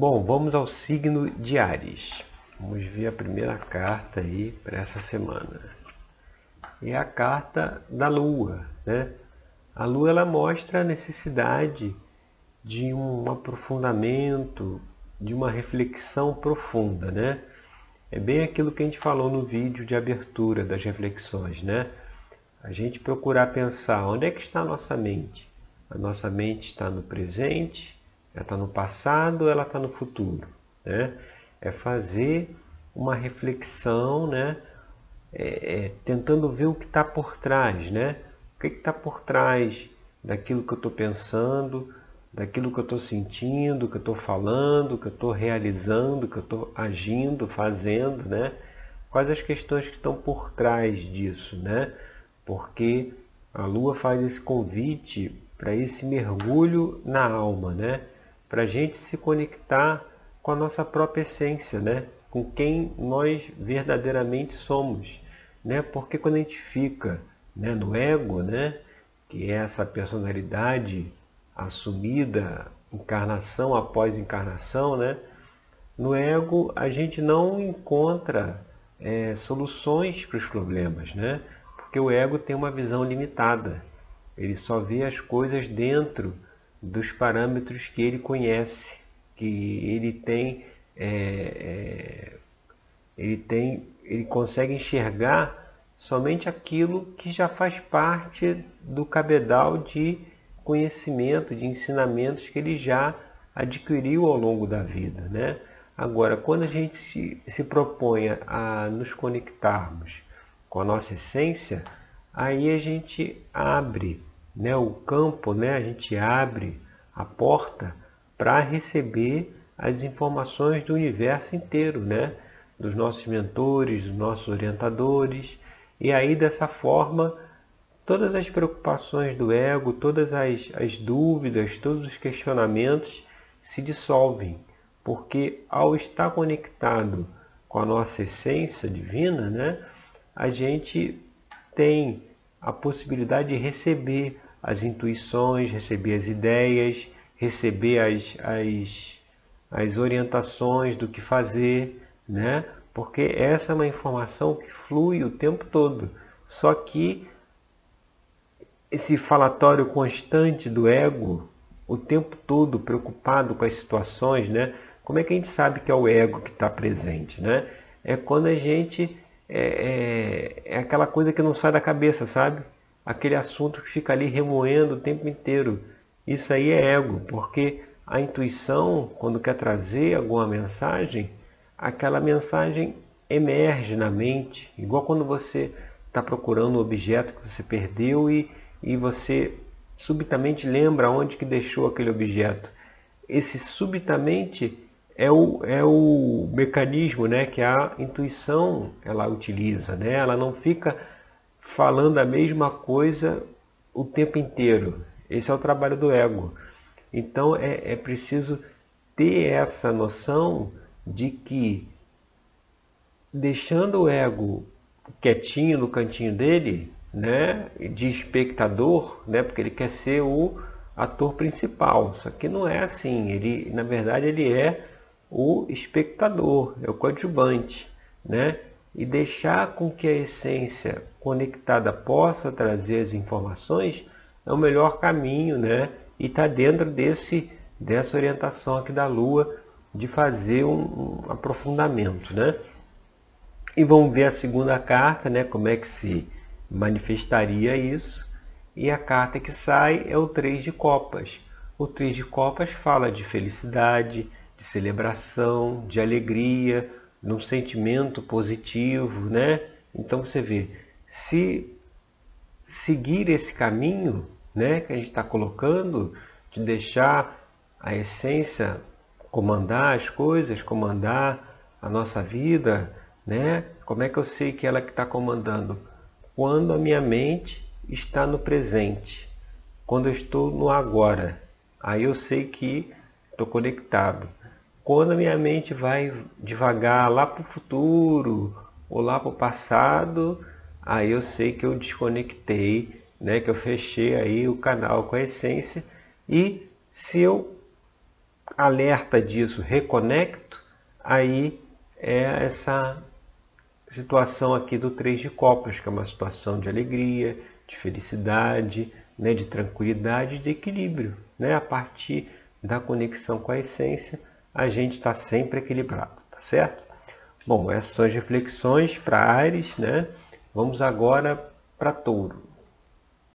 Bom, vamos ao signo de Ares. Vamos ver a primeira carta aí para essa semana. É a carta da Lua, né? A Lua ela mostra a necessidade de um aprofundamento, de uma reflexão profunda, né? É bem aquilo que a gente falou no vídeo de abertura das reflexões, né? A gente procurar pensar onde é que está a nossa mente. A nossa mente está no presente, ela está no passado, ela está no futuro. Né? É fazer uma reflexão, né? É, é, tentando ver o que está por trás, né? O que está por trás daquilo que eu estou pensando, daquilo que eu estou sentindo, que eu estou falando, que eu estou realizando, que eu estou agindo, fazendo, né? Quais as questões que estão por trás disso, né? Porque a Lua faz esse convite para esse mergulho na alma, né? Para a gente se conectar com a nossa própria essência, né? com quem nós verdadeiramente somos. Né? Porque quando a gente fica né, no ego, né, que é essa personalidade assumida, encarnação após encarnação, né? no ego a gente não encontra é, soluções para os problemas, né? porque o ego tem uma visão limitada. Ele só vê as coisas dentro dos parâmetros que ele conhece, que ele tem, é, é, ele tem, ele consegue enxergar somente aquilo que já faz parte do cabedal de conhecimento, de ensinamentos que ele já adquiriu ao longo da vida, né? Agora, quando a gente se, se propõe a nos conectarmos com a nossa essência, aí a gente abre né, o campo, né, a gente abre a porta para receber as informações do universo inteiro, né, dos nossos mentores, dos nossos orientadores, e aí dessa forma todas as preocupações do ego, todas as, as dúvidas, todos os questionamentos se dissolvem, porque ao estar conectado com a nossa essência divina, né, a gente tem a possibilidade de receber as intuições, receber as ideias, receber as, as, as orientações do que fazer, né? Porque essa é uma informação que flui o tempo todo. Só que esse falatório constante do ego, o tempo todo preocupado com as situações, né? Como é que a gente sabe que é o ego que está presente, né? É quando a gente é, é, é aquela coisa que não sai da cabeça, sabe? Aquele assunto que fica ali remoendo o tempo inteiro. Isso aí é ego, porque a intuição, quando quer trazer alguma mensagem, aquela mensagem emerge na mente, igual quando você está procurando um objeto que você perdeu e, e você subitamente lembra onde que deixou aquele objeto. Esse subitamente é o, é o mecanismo né, que a intuição ela utiliza. Né? Ela não fica falando a mesma coisa o tempo inteiro. Esse é o trabalho do ego. Então é, é preciso ter essa noção de que deixando o ego quietinho no cantinho dele, né, de espectador, né, porque ele quer ser o ator principal. Só que não é assim. Ele, na verdade, ele é o espectador, é o coadjuvante, né? E deixar com que a essência conectada possa trazer as informações é o melhor caminho, né? E está dentro desse, dessa orientação aqui da Lua de fazer um, um, aprofundamento, né? E vamos ver a segunda carta, né? Como é que se manifestaria isso. E a carta que sai é o Três de Copas. O Três de Copas fala de felicidade, de celebração, de alegria, num sentimento positivo, né? Então você vê, se seguir esse caminho, né, que a gente está colocando, de deixar a essência comandar as coisas, comandar a nossa vida, né? Como é que eu sei que ela que está comandando? Quando a minha mente está no presente, quando eu estou no agora, aí eu sei que estou conectado. Quando a minha mente vai devagar lá para o futuro ou lá para o passado, aí eu sei que eu desconectei, né, que eu fechei aí o canal com a essência. E se eu alerta disso, reconecto, aí é essa situação aqui do três de copas, que é uma situação de alegria, de felicidade, né, de tranquilidade, de equilíbrio. Né? A partir da conexão com a essência, a gente está sempre equilibrado, tá certo? Bom, essas são as reflexões para Ares, né? Vamos agora para Touro.